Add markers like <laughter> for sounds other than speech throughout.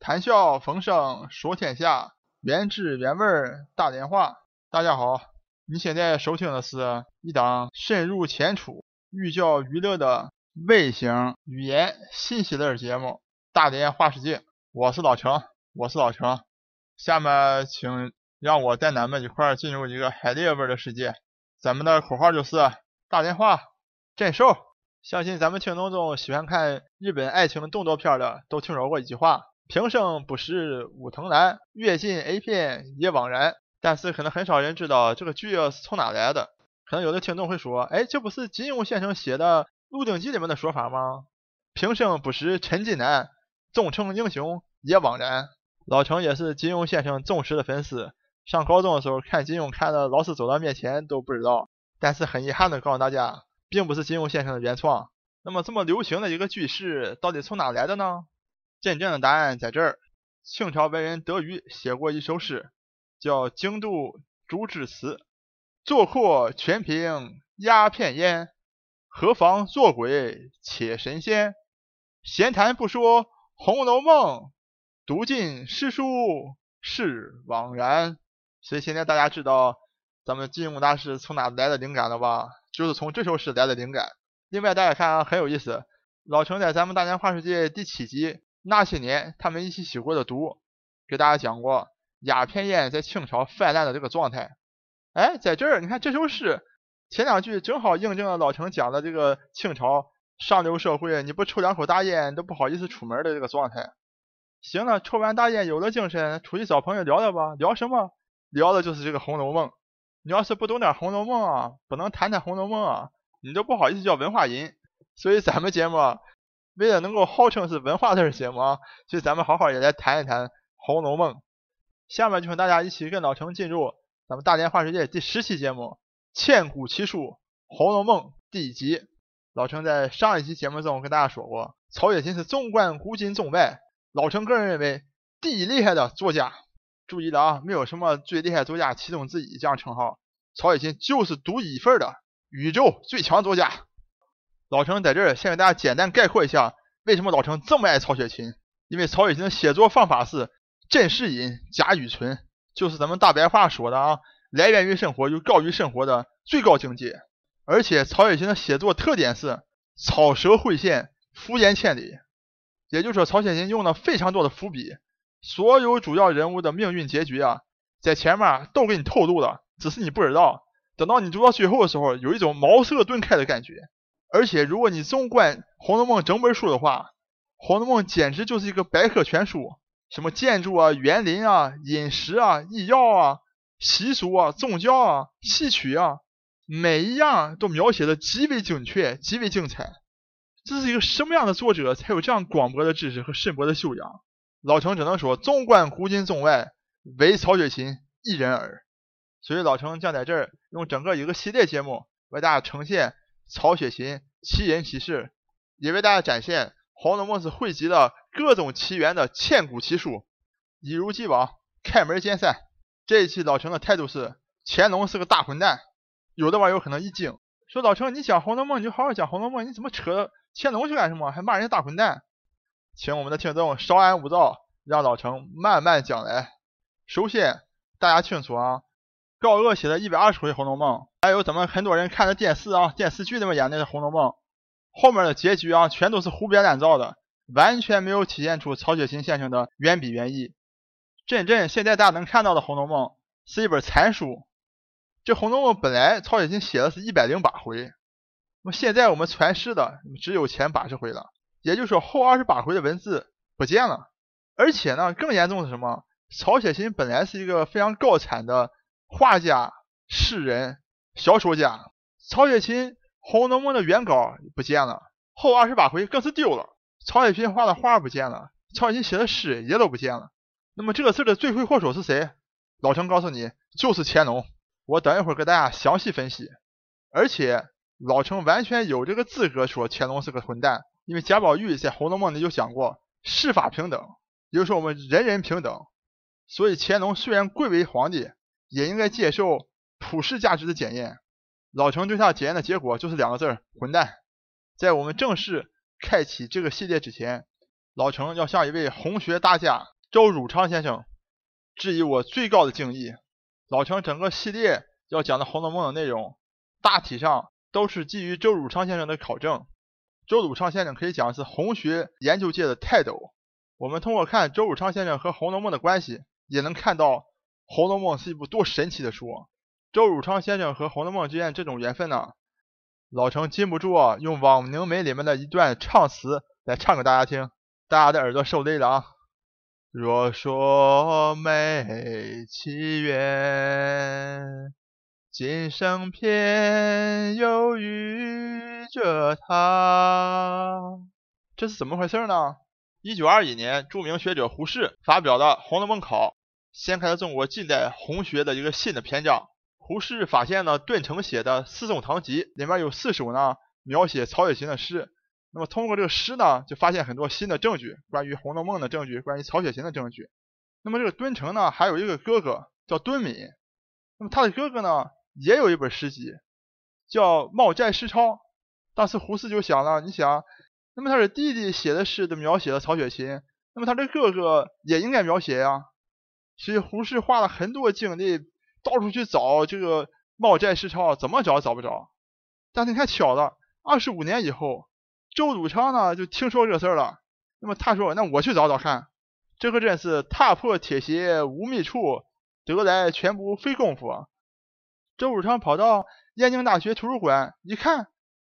谈笑风生说天下，原汁原味儿大连话。大家好，你现在收听的是一档深入浅出、寓教于乐的微型语言信息类节目《大连话世界》。我是老程，我是老程。下面请让我带咱们一块儿进入一个海蛎味的世界。咱们的口号就是大连话真瘦。相信咱们听众中喜欢看日本爱情动作片的，都听说过一句话：“平生不识武藤兰，阅尽 A 片也枉然。”但是可能很少人知道这个剧是从哪来的。可能有的听众会说：“哎，这不是金庸先生写的《鹿鼎记》里面的说法吗？”平生不识陈近南，终成英雄也枉然。老程也是金庸先生忠实的粉丝，上高中的时候看金庸看的老师走到面前都不知道。但是很遗憾的告诉大家。并不是金庸先生的原创。那么这么流行的一个句式，到底从哪来的呢？真正的答案在这儿。清朝文人德瑜写过一首诗，叫《京都竹枝词》：坐阔全凭鸦片烟，何妨做鬼且神仙？闲谈不说《红楼梦》，读尽诗书是枉然。所以现在大家知道咱们金庸大师从哪来的灵感了吧？就是从这首诗来的灵感。另外，大家看啊，很有意思。老程在咱们大年画世界第七集那些年他们一起吸过的毒，给大家讲过鸦片烟在清朝泛滥的这个状态。哎，在这儿你看这首诗前两句正好印证了老程讲的这个清朝上流社会，你不抽两口大烟都不好意思出门的这个状态。行了，抽完大烟有了精神，出去找朋友聊聊吧。聊什么？聊的就是这个《红楼梦》。你要是不懂点《红楼梦》啊，不能谈谈《红楼梦》啊，你都不好意思叫文化人。所以咱们节目为了能够号称是文化类节目啊，所以咱们好好也来谈一谈《红楼梦》。下面就请大家一起跟老程进入咱们大连话世界第十期节目《千古奇书·红楼梦》第一集。老程在上一期节目中跟大家说过，曹雪芹是纵观古今中外，老程个人认为第一厉害的作家。注意了啊，没有什么最厉害作家其中之一这样称号，曹雪芹就是独一份的宇宙最强作家。老程在这儿先给大家简单概括一下，为什么老程这么爱曹雪芹？因为曹雪芹的写作方法是真实隐假语存，就是咱们大白话说的啊，来源于生活又高于生活的最高境界。而且曹雪芹的写作特点是草蛇会线，伏延千里，也就是说曹雪芹用了非常多的伏笔。所有主要人物的命运结局啊，在前面都给你透露了，只是你不知道。等到你读到最后的时候，有一种茅塞顿开的感觉。而且，如果你纵观《红楼梦》整本书的话，《红楼梦》简直就是一个百科全书，什么建筑啊、园林啊、饮食啊、医药啊、习俗啊、宗教啊、戏曲啊，每一样都描写的极为精确、极为精彩。这是一个什么样的作者才有这样广博的知识和深博的修养？老程只能说，纵观古今中外，唯曹雪芹一人耳。所以老程将在这儿用整个一个系列节目为大家呈现曹雪芹奇人奇事，也为大家展现《红楼梦》是汇集了各种奇缘的千古奇书。一如既往，开门见山。这一期老程的态度是：乾隆是个大混蛋。有的网友可能一惊，说老程，你讲《红楼梦》你就好好讲《红楼梦》，你怎么扯乾隆去干什么？还骂人家大混蛋？请我们的听众稍安勿躁，让老程慢慢讲来。首先，大家清楚啊，高鹗写的一百二十回《红楼梦》，还有咱们很多人看的电视啊、电视剧里面演的《红楼梦》，后面的结局啊，全都是胡编乱造的，完全没有体现出曹雪芹先生的原笔原意。真正现在大家能看到的《红楼梦》是一本残书。这《红楼梦》本来曹雪芹写的是一百零八回，那么现在我们传世的只有前八十回了。也就是说，后二十八回的文字不见了，而且呢，更严重的是什么？曹雪芹本来是一个非常高产的画家、诗人、小说家，曹雪芹《红楼梦》的原稿不见了，后二十八回更是丢了。曹雪芹画的画不见了，曹雪芹写的诗也都不见了。那么这个事的罪魁祸首是谁？老陈告诉你，就是乾隆。我等一会儿给大家详细分析。而且老陈完全有这个资格说乾隆是个混蛋。因为贾宝玉在《红楼梦》里就讲过，世法平等，也就是说我们人人平等。所以乾隆虽然贵为皇帝，也应该接受普世价值的检验。老程对他检验的结果就是两个字儿：混蛋。在我们正式开启这个系列之前，老程要向一位红学大家周汝昌先生致以我最高的敬意。老程整个系列要讲的《红楼梦》的内容，大体上都是基于周汝昌先生的考证。周汝昌先生可以讲是红学研究界的泰斗。我们通过看周汝昌先生和《红楼梦》的关系，也能看到《红楼梦》是一部多神奇的书。周汝昌先生和《红楼梦》之间这种缘分呢，老程禁不住啊用《枉凝眉》里面的一段唱词来唱给大家听，大家的耳朵受累了啊！若说美奇缘，今生偏又遇着他，这是怎么回事呢？一九二一年，著名学者胡适发表的《红楼梦考》，掀开了中国近代红学的一个新的篇章。胡适发现了顿成写的《四宋堂集》里面有四首呢描写曹雪芹的诗。那么通过这个诗呢，就发现很多新的证据，关于《红楼梦》的证据，关于曹雪芹的证据。那么这个敦成呢，还有一个哥哥叫敦敏。那么他的哥哥呢，也有一本诗集，叫《茂斋诗钞》。当时胡适就想了，你想，那么他的弟弟写的诗都描写了曹雪芹，那么他的哥哥也应该描写呀。所以胡适花了很多精力。到处去找这个茂斋诗钞，怎么找找不着。但是你看巧了，二十五年以后，周汝昌呢就听说这事儿了。那么他说：“那我去找找看。”这可真是踏破铁鞋无觅处，得来全不费工夫。周汝昌跑到燕京大学图书馆一看，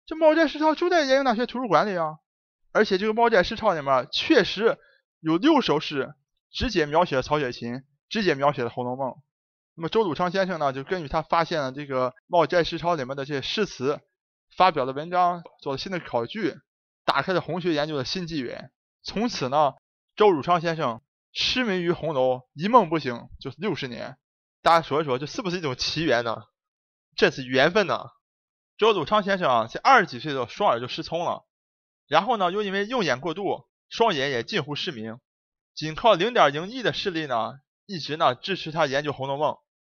这茂斋诗钞就在燕京大学图书馆里啊！而且这个茂斋诗钞里面确实有六首诗，直接描写曹雪芹，直接描写了《红楼梦》。那么周汝昌先生呢，就根据他发现了这个《茂斋诗钞》里面的这些诗词，发表的文章，做了新的考据，打开了红学研究的新纪元。从此呢，周汝昌先生痴迷于红楼，一梦不醒就是六十年。大家说一说，这是不是一种奇缘呢？这是缘分呢。周汝昌先生啊，在二十几岁的时候，双耳就失聪了，然后呢，又因为用眼过度，双眼也近乎失明，仅靠零点零一的视力呢，一直呢支持他研究《红楼梦》。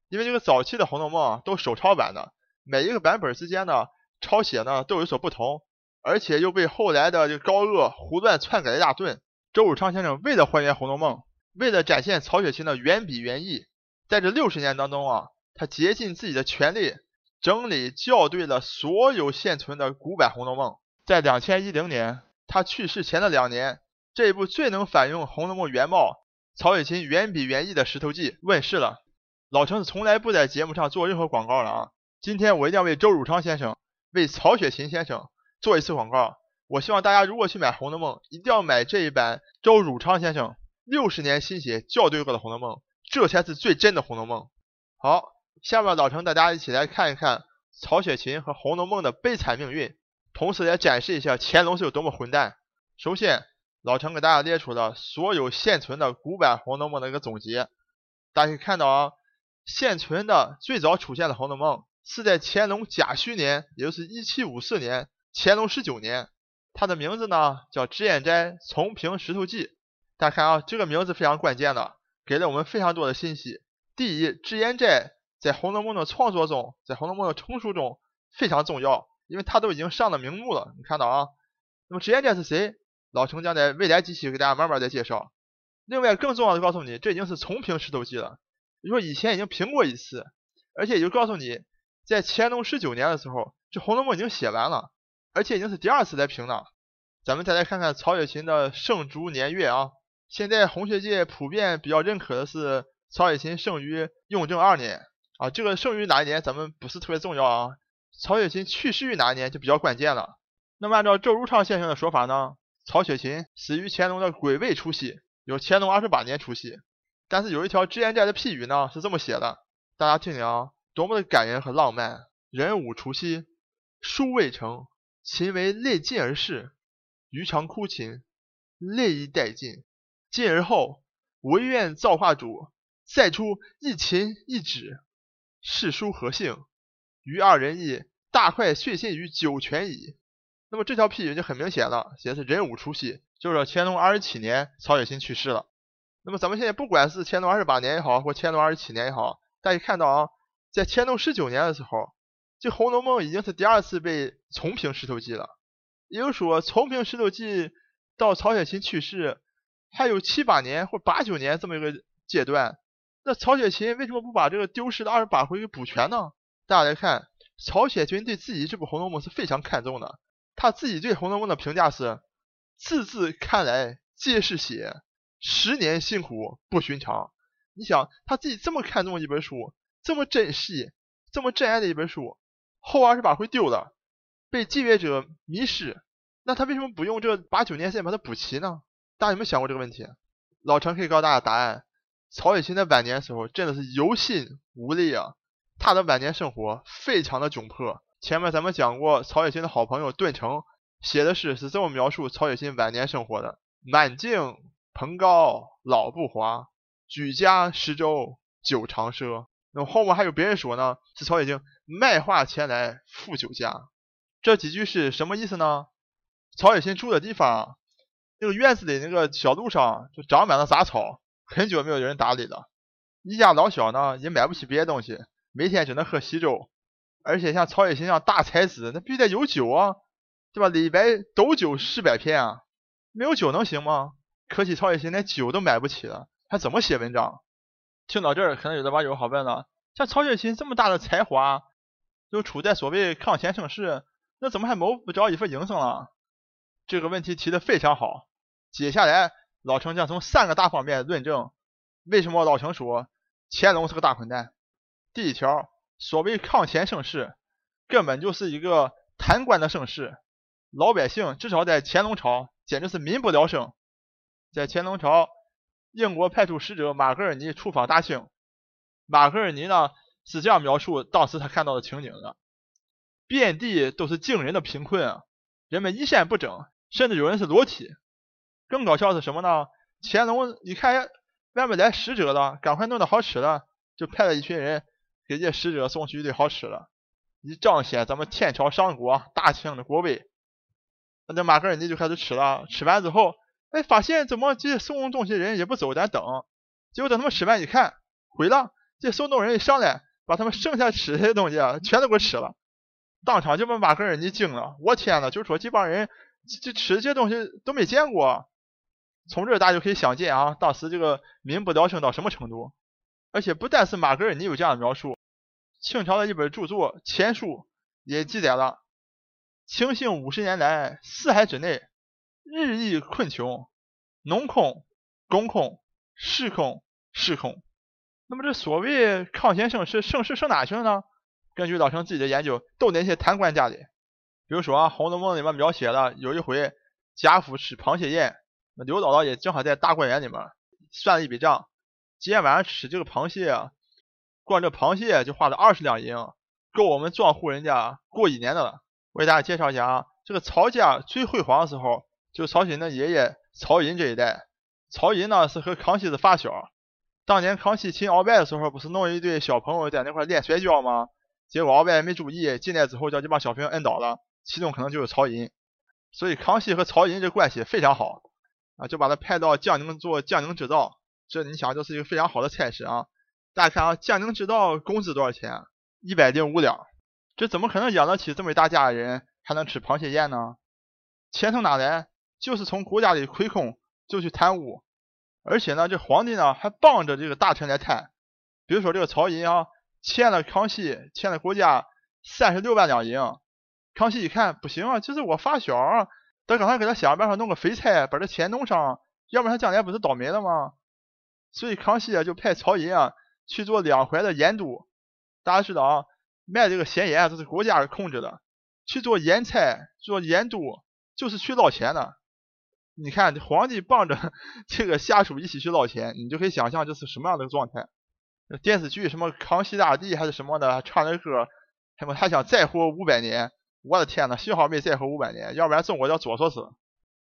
因为这个早期的《红楼梦》啊，都手抄版的，每一个版本之间呢，抄写呢都有所不同，而且又被后来的这个高鹗胡乱篡改一大顿。周汝昌先生为了还原《红楼梦》，为了展现曹雪芹的原笔原意，在这六十年当中啊，他竭尽自己的全力，整理校对了所有现存的古版《红楼梦》。在两千一零年，他去世前的两年，这一部最能反映《红楼梦》原貌、曹雪芹原笔原意的石头记问世了。老程是从来不在节目上做任何广告的啊！今天我一定要为周汝昌先生、为曹雪芹先生做一次广告。我希望大家如果去买《红楼梦》，一定要买这一版周汝昌先生六十年心血校对过的《红楼梦》，这才是最真的《红楼梦》。好，下面老程带大家一起来看一看曹雪芹和《红楼梦》的悲惨命运，同时也展示一下乾隆是有多么混蛋。首先，老程给大家列出了所有现存的古版《红楼梦》的一个总结，大家可以看到啊。现存的最早出现的《红楼梦》是在乾隆甲戌年，也就是一七五四年，乾隆十九年。它的名字呢叫《脂砚斋重评石头记》。大家看啊，这个名字非常关键的，给了我们非常多的信息。第一，脂砚斋在《红楼梦》的创作中，在《红楼梦》的成书中非常重要，因为它都已经上了名目了。你看到啊？那么脂砚斋是谁？老程将在未来几期给大家慢慢再介绍。另外，更重要的告诉你，这已经是重评石头记了。你说以前已经评过一次，而且也就告诉你，在乾隆十九年的时候，这《红楼梦》已经写完了，而且已经是第二次来评了。咱们再来看看曹雪芹的生卒年月啊。现在红学界普遍比较认可的是曹雪芹生于雍正二年啊，这个生于哪一年咱们不是特别重要啊。曹雪芹去世于哪一年就比较关键了。那么按照周如昌先生的说法呢，曹雪芹死于乾隆的癸未除夕，有乾隆二十八年除夕。但是有一条脂砚斋的批语呢，是这么写的，大家听听啊，多么的感人和浪漫。壬午除夕，书未成，秦为泪尽而逝，余常哭秦，泪亦殆尽。尽而后，唯愿造化主再出一秦一纸，是书何幸？余二人亦大快血信于九泉矣。那么这条批语就很明显了，写的是壬午除夕，就是乾隆二十七年，曹雪芹去世了。那么咱们现在不管是乾隆二十八年也好，或乾隆二十七年也好，大家看到啊，在乾隆十九年的时候，这《红楼梦》已经是第二次被重评石头记了。也就是说，重评石头记到曹雪芹去世还有七八年或八九年这么一个阶段，那曹雪芹为什么不把这个丢失的二十八回给补全呢？大家来看，曹雪芹对自己这部《红楼梦》是非常看重的，他自己对《红楼梦》的评价是字字看来皆是血，十年辛苦不寻常。你想他自己这么看重一本书，这么珍惜、这么珍爱的一本书，后二十八回丢了，被继位者迷失。那他为什么不用这八九年时间把它补齐呢？大家有没有想过这个问题？老陈可以告诉大家答案：曹雪芹在晚年的时候真的是有心无力啊，他的晚年生活非常的窘迫。前面咱们讲过，曹雪芹的好朋友顿成写的诗是这么描述曹雪芹晚年生活的：满径蓬高老不华，举家十州久长赊。那么后面还有别人说呢，是曹雪芹卖画前来富酒家。这几句是什么意思呢？曹雪芹住的地方，那个院子里那个小路上就长满了杂草，很久没有人打理了。一家老小呢也买不起别的东西，每天只能喝稀粥。而且像曹雪芹这样大才子，那必须得有酒啊，对吧？李白斗酒诗百篇啊，没有酒能行吗？可惜曹雪芹连酒都买不起了，还怎么写文章？听到这儿，可能有的网友好问了：像曹雪芹这么大的才华，又处在所谓康乾盛世，那怎么还谋不着一份营生了？这个问题提的非常好，接下来老程将从三个大方面论证为什么老程说乾隆是个大混蛋。第一条，所谓康乾盛世，根本就是一个贪官的盛世，老百姓至少在乾隆朝简直是民不聊生。在乾隆朝，英国派出使者马格尔尼出访大清，马格尔尼呢是这样描述当时他看到的情景的：遍地都是惊人的贫困啊，人们衣衫不整。甚至有人是裸体，更搞笑的是什么呢？乾隆一看外面来使者了，赶快弄点好吃的，就派了一群人给这使者送去一堆好吃的，以彰显咱们天朝上国大清的国威。那这马格尔尼就开始吃了，吃完之后，哎，发现怎么这送东西人也不走，咱等。结果等他们吃完一看，毁了，这送东西人一上来，把他们剩下吃的东西全都给我吃了，当场就把马格尔尼惊了。我天呐，就说这帮人。这吃这些东西都没见过，从这大家就可以想见啊，当时这个民不聊生到什么程度。而且不但是马格尔尼有这样的描述，清朝的一本著作《前书》也记载了：清兴五十年来，四海之内日益困穷，农空、工空、士空、士空。那么这所谓康乾盛世，盛世盛哪去了呢？根据老程自己的研究，都那些贪官家里。比如说啊，《红楼梦》里面描写了有一回贾府吃螃蟹宴，那刘姥姥也正好在大观园里面算了一笔账，今天晚上吃这个螃蟹啊，光这螃蟹就花了二十两银，够我们庄户人家过一年的了。我给大家介绍一下啊，这个曹家最辉煌的时候，就是曹雪芹的爷爷曹寅这一代。曹寅呢是和康熙的发小，当年康熙亲鳌拜的时候，不是弄一堆小朋友在那块练摔跤吗？结果鳌拜没注意，进来之后叫这帮小朋友摁倒了。其中可能就是曹寅，所以康熙和曹寅这关系非常好啊，就把他派到江宁做江宁织造。这你想，这是一个非常好的差事啊。大家看啊，江宁织造工资多少钱？一百零五两。这怎么可能养得起这么大家的人，还能吃螃蟹宴呢？钱从哪来？就是从国家里亏空就去贪污，而且呢，这皇帝呢还帮着这个大臣来贪。比如说这个曹寅啊，欠了康熙，欠了国家三十六万两银。康熙一看不行啊，就是我发小，他刚才给他想办法弄个肥差，把这钱弄上，要不然他将来不是倒霉了吗？所以康熙啊就派曹寅啊去做两淮的盐都。大家知道啊，卖这个咸盐都是国家控制的，去做盐菜、做盐都就是去捞钱的。你看皇帝傍着 <laughs> 这个下属一起去捞钱，你就可以想象这是什么样的状态。电视剧什么康熙大帝还是什么的，唱的歌，什么他想再活五百年。我的天呐，幸好没再活五百年，要不然中国要作死死。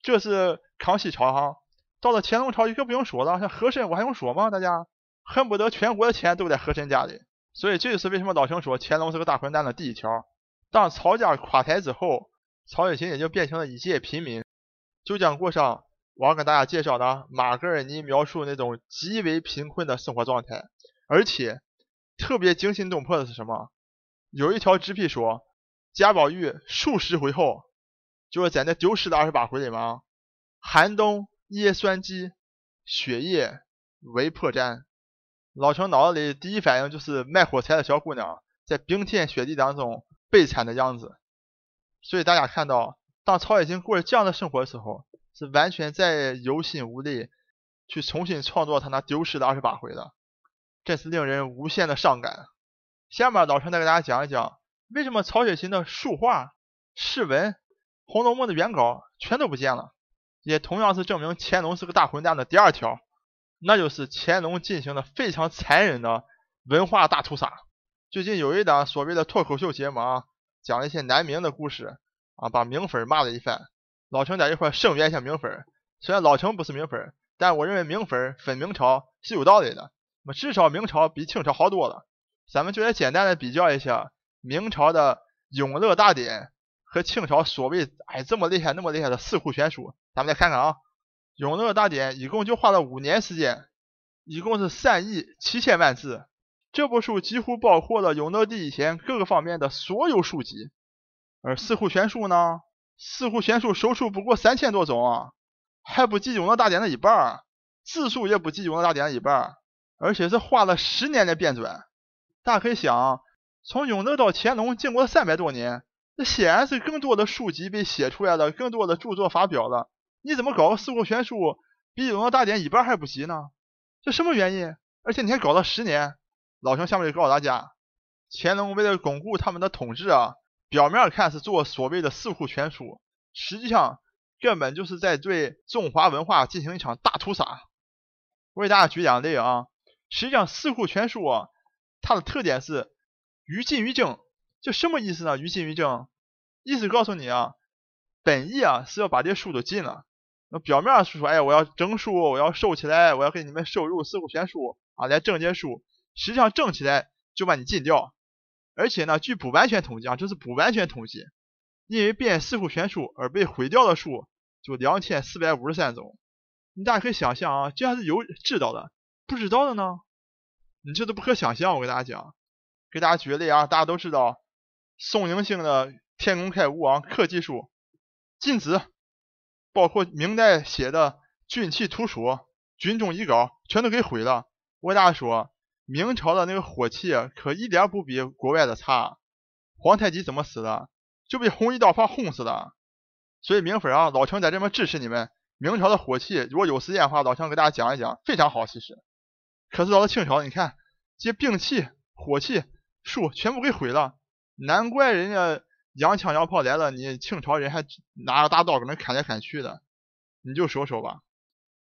这是康熙朝哈，到了乾隆朝就更不用说了，像和珅我还用说吗？大家恨不得全国的钱都在和珅家里。所以这就是为什么老程说乾隆是个大混蛋的第一条。当曹家垮台之后，曹雪芹也就变成了一介平民，就将过上我要跟大家介绍的马格尔尼描述那种极为贫困的生活状态。而且特别惊心动魄的是什么？有一条纸皮说。贾宝玉数十回后，就是在那丢失的二十八回里面，寒冬夜酸鸡，雪夜围破毡。老陈脑子里第一反应就是卖火柴的小姑娘在冰天雪地当中悲惨的样子。所以大家看到，当曹雪芹过着这样的生活的时候，是完全在有心无力去重新创作他那丢失的二十八回的，真是令人无限的伤感。下面老陈再给大家讲一讲，为什么曹雪芹的书画、诗文、《红楼梦》的原稿全都不见了，也同样是证明乾隆是个大混蛋的第二条，那就是乾隆进行了非常残忍的文化大屠杀。最近有一档所谓的脱口秀节目啊，讲了一些南明的故事啊，把明粉骂了一番。老程在这块声援一下明粉，虽然老程不是明粉，但我认为明粉粉明朝是有道理的，那么至少明朝比清朝好多了。咱们就来简单的比较一下明朝的《永乐大典》和清朝所谓哎这么厉害那么厉害的《四库全书》，咱们来看看啊，《永乐大典》一共就花了五年时间，一共是三亿七千万字。这部书几乎包括了永乐帝以前各个方面的所有书籍，而《四库全书》呢，《四库全书》手书不过三千多种啊，还不及《永乐大典》的一半，字数也不及《永乐大典》的一半，而且是花了十年的编纂。大家可以想，从永乐到乾隆，经过三百多年，那显然是更多的书籍被写出来了，更多的著作发表了。你怎么搞个四库全书，比永乐大典一半还不及呢？这什么原因？而且你还搞了十年。老陈下面就告诉大家，乾隆为了巩固他们的统治啊，表面看是做所谓的四库全书，实际上根本就是在对中华文化进行一场大屠杀。我给大家举两例啊，实际上四库全书啊。它的特点是于禁于征，就什么意思呢？于禁于征，意思告诉你啊，本意啊是要把这些书都禁了。表面上是说，哎，我要征书，我要收起来，我要给你们收入四库全书啊，来征这书。实际上征起来就把你禁掉。而且呢，据不完全统计啊，这是不完全统计，因为变四库全书而被毁掉的书就两千四百五十三种。你大家可以想象啊，这还是有知道的，不知道的呢？你这都不可想象，我给大家讲，给大家举个例啊，大家都知道宋宁兴的《天工开物王刻记书》禁止，包括明代写的《军旗图书》《军中遗稿》全都给毁了。我给大家说，明朝的那个火器可一点不比国外的差。皇太极怎么死的？就被红衣道法轰死的。所以明粉啊，老陈在这边支持你们。明朝的火器，如果有时间的话，老陈给大家讲一讲，非常好，其实。可是到了清朝，你看这些兵器、火器、书全部给毁了，难怪人家洋枪洋炮来了，你清朝人还拿着大刀搁那砍来砍去的。你就说说吧，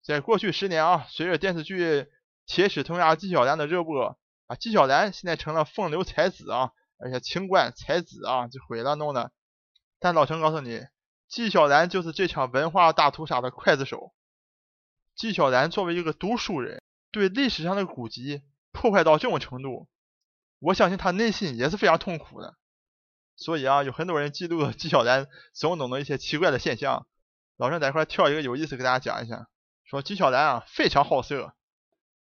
在过去十年啊，随着电视剧《铁齿铜牙纪晓岚》的热播啊，纪晓岚现在成了风流才子啊，而且清官才子啊，就毁了弄的。但老陈告诉你，纪晓岚就是这场文化大屠杀的刽子手。纪晓岚作为一个读书人。对历史上的古籍破坏到这种程度，我相信他内心也是非常痛苦的。所以啊，有很多人记录了纪晓岚种种的一些奇怪的现象。老陈在这块挑一个有意思给大家讲一下，说纪晓岚啊非常好色，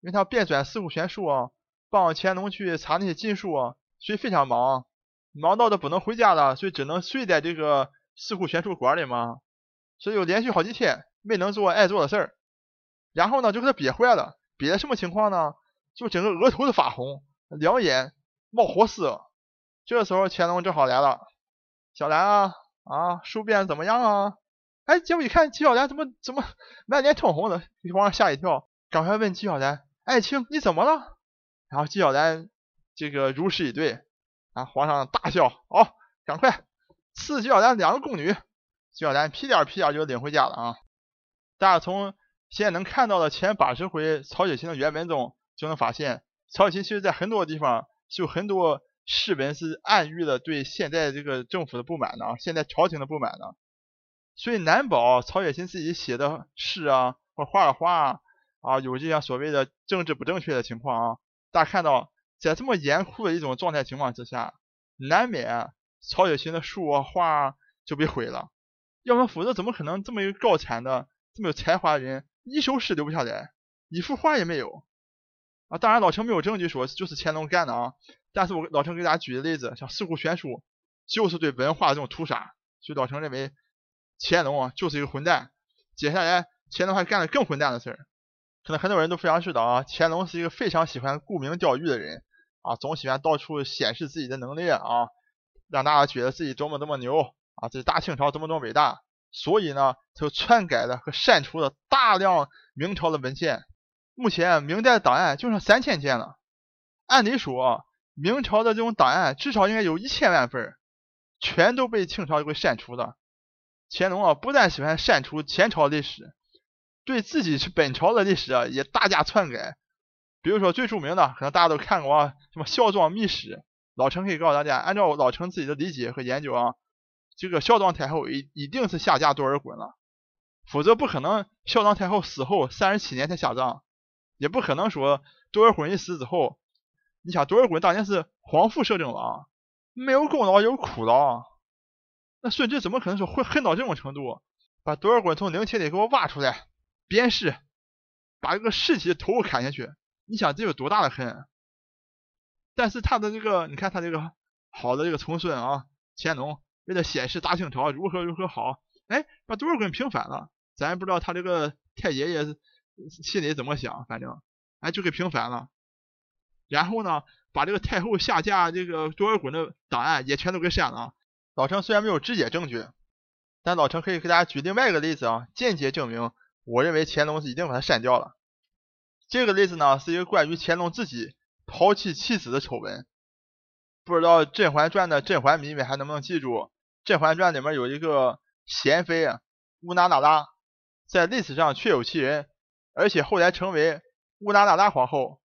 因为他编纂四库全书啊，帮乾隆去查那些禁书啊，所以非常忙，忙到的不能回家了，所以只能睡在这个四库全书馆里嘛。所以有连续好几天没能做爱做的事儿，然后呢就给他憋坏了。憋什么情况呢？就整个额头都发红，两眼冒火丝。这时候乾隆正好来了，小兰啊啊，书编怎么样啊？哎，结果一看纪晓岚怎么怎么满脸通红的，皇上吓一跳，赶快问纪晓岚：“爱卿，你怎么了？”然后纪晓岚这个如实以对，啊，皇上大笑，好，赶快赐纪晓岚两个宫女。纪晓岚屁颠屁颠就领回家了啊！大家从。现在能看到的前八十回曹雪芹的原文中，就能发现曹雪芹其实在很多地方就很多诗文是暗喻了对现在这个政府的不满的啊，现在朝廷的不满的，所以难保曹雪芹自己写的诗啊或画的画啊有这样所谓的政治不正确的情况啊。大家看到在这么严酷的一种状态情况之下，难免曹雪芹的书啊画就被毁了，要不然否则怎么可能这么一个高产的这么有才华的人？一首诗留不下来，一幅画也没有啊！当然老陈没有证据说就是乾隆干的啊，但是我老陈给大家举的例子，像四库全书就是对文化这种屠杀，所以老陈认为乾隆啊就是一个混蛋。接下来乾隆还干了更混蛋的事儿。可能很多人都非常知道啊，乾隆是一个非常喜欢沽名钓誉的人啊，总喜欢到处显示自己的能力啊，让大家觉得自己多么多么牛啊，这大清朝多么多么伟大。所以呢，就篡改了和删除了大量明朝的文献。目前明代档案就剩三千件了。按理说，明朝的这种档案至少应该有一千万份，全都被清朝给删除了。乾隆啊，不但喜欢删除前朝历史。对自己是本朝的历史啊，也大加篡改。比如说最著名的，可能大家都看过啊，什么《孝庄秘史》。老陈可以告诉大家，按照老陈自己的理解和研究啊，这个孝庄太后一一定是下嫁多尔衮了，否则不可能孝庄太后死后三十七年才下葬，也不可能说多尔衮一死之后，你想多尔衮当年是皇父摄政王，没有功劳有苦劳，那顺治怎么可能说会恨到这种程度，把多尔衮从陵寝里给我挖出来？鞭尸，把这个尸体的头砍下去，你想这有多大的恨？但是他的这个，你看他这个好的这个从孙啊，乾隆为了显示大清朝如何如何好，哎，把多尔衮平反了。咱也不知道他这个太爷爷心里怎么想，反正哎就给平反了。然后呢，把这个太后下嫁这个多尔衮的档案也全都给删了。老程虽然没有直接证据，但老程可以给大家举另外一个例子啊，间接证明。我认为乾隆是一定把他删掉了。这个例子呢，是一个关于乾隆自己抛弃妻子的丑闻。不知道《甄嬛传》的甄嬛迷们还能不能记住，《甄嬛传》里面有一个贤妃乌拉那拉，在历史上确有其人，而且后来成为乌拉那拉皇后。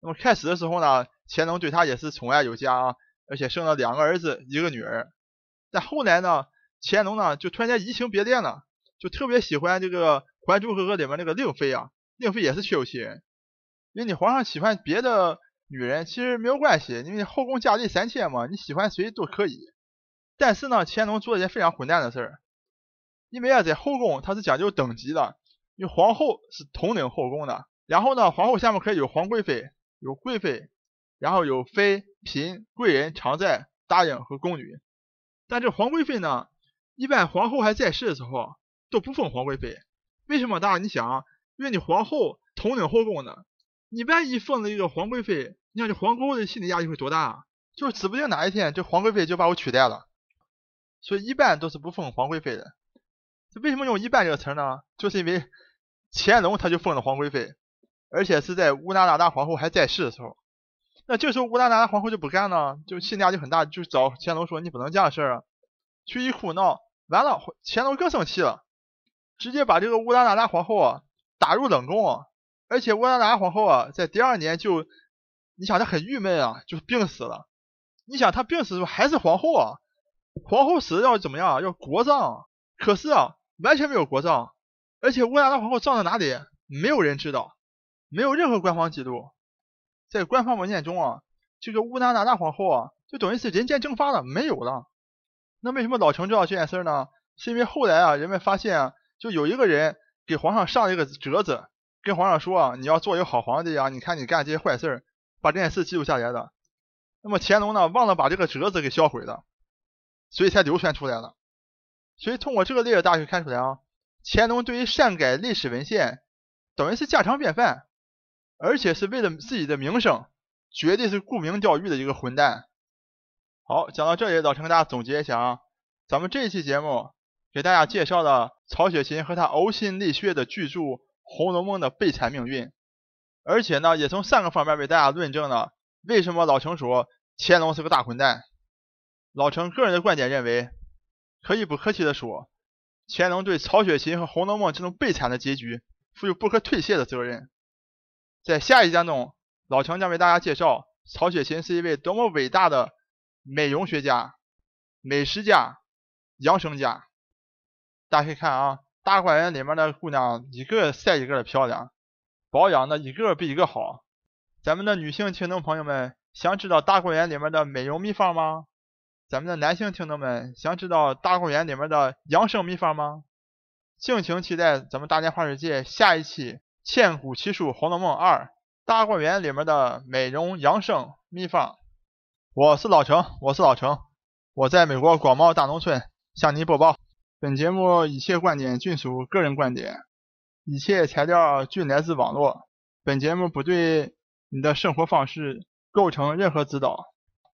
那么开始的时候呢，乾隆对她也是宠爱有加啊，而且生了两个儿子一个女儿。但后来呢，乾隆呢就突然间移情别恋了，就特别喜欢这个。《还珠格格》里面那个令妃啊，令妃也是确有其人。因为你皇上喜欢别的女人，其实没有关系，因为后宫佳丽三千嘛，你喜欢谁都可以。但是呢，乾隆做了一件非常混蛋的事儿，因为啊，在后宫他是讲究等级的，因为皇后是统领后宫的。然后呢，皇后下面可以有皇贵妃、有贵妃，然后有妃、嫔、贵人、常在、答应和宫女。但这皇贵妃呢，一般皇后还在世的时候都不封皇贵妃。为什么大家？你想啊，因为你皇后统领后宫的，你万一封了一个皇贵妃，你想这皇后的心理压力会多大？啊？就指不定哪一天这皇贵妃就把我取代了，所以一般都是不封皇贵妃的。这为什么用“一般”这个词呢？就是因为乾隆他就封了皇贵妃，而且是在乌拉那达皇后还在世的时候。那这时候乌拉那达皇后就不干了，就心理压力很大，就找乾隆说：“你不能这样事儿啊！”去一哭闹，完了乾隆更生气了。直接把这个乌拉那达皇后啊打入冷宫，而且乌拉那达皇后啊在第二年就，你想她很郁闷啊，就病死了。你想她病死的时候还是皇后啊，皇后死要怎么样？要国葬。可是啊，完全没有国葬，而且乌拉那皇后葬在哪里？没有人知道，没有任何官方记录。在官方文件中啊，这个乌拉那大皇后啊就等于是人间蒸发了，没有了。那为什么老成知道这件事呢？是因为后来啊，人们发现。就有一个人给皇上上了一个折子，跟皇上说啊，你要做一个好皇帝啊，你看你干这些坏事儿，把这件事记录下来的。那么乾隆呢，忘了把这个折子给销毁了，所以才流传出来了。所以通过这个例子，大家可以看出来啊，乾隆对于擅改历史文献，等于是家常便饭，而且是为了自己的名声，绝对是沽名钓誉的一个混蛋。好，讲到这里，老陈给大家总结一下啊，咱们这一期节目。给大家介绍了曹雪芹和他呕心沥血的巨著《红楼梦》的悲惨命运，而且呢，也从三个方面为大家论证了为什么老程说乾隆是个大混蛋。老程个人的观点认为，可以不客气的说，乾隆对曹雪芹和《红楼梦》这种悲惨的结局负有不可推卸的责任。在下一章中，老程将为大家介绍曹雪芹是一位多么伟大的美容学家、美食家、养生家。大家可以看啊，大观园里面的姑娘一个赛一个的漂亮，保养的一个比一个好。咱们的女性听众朋友们想知道大观园里面的美容秘方吗？咱们的男性听众们想知道大观园里面的养生秘方吗？敬请期待咱们大连花世界下一期《千古奇书红楼梦二》大观园里面的美容养生秘方。我是老程，我是老程，我在美国广袤大农村向您播报。本节目一切观点均属个人观点，一切材料均来自网络。本节目不对你的生活方式构成任何指导。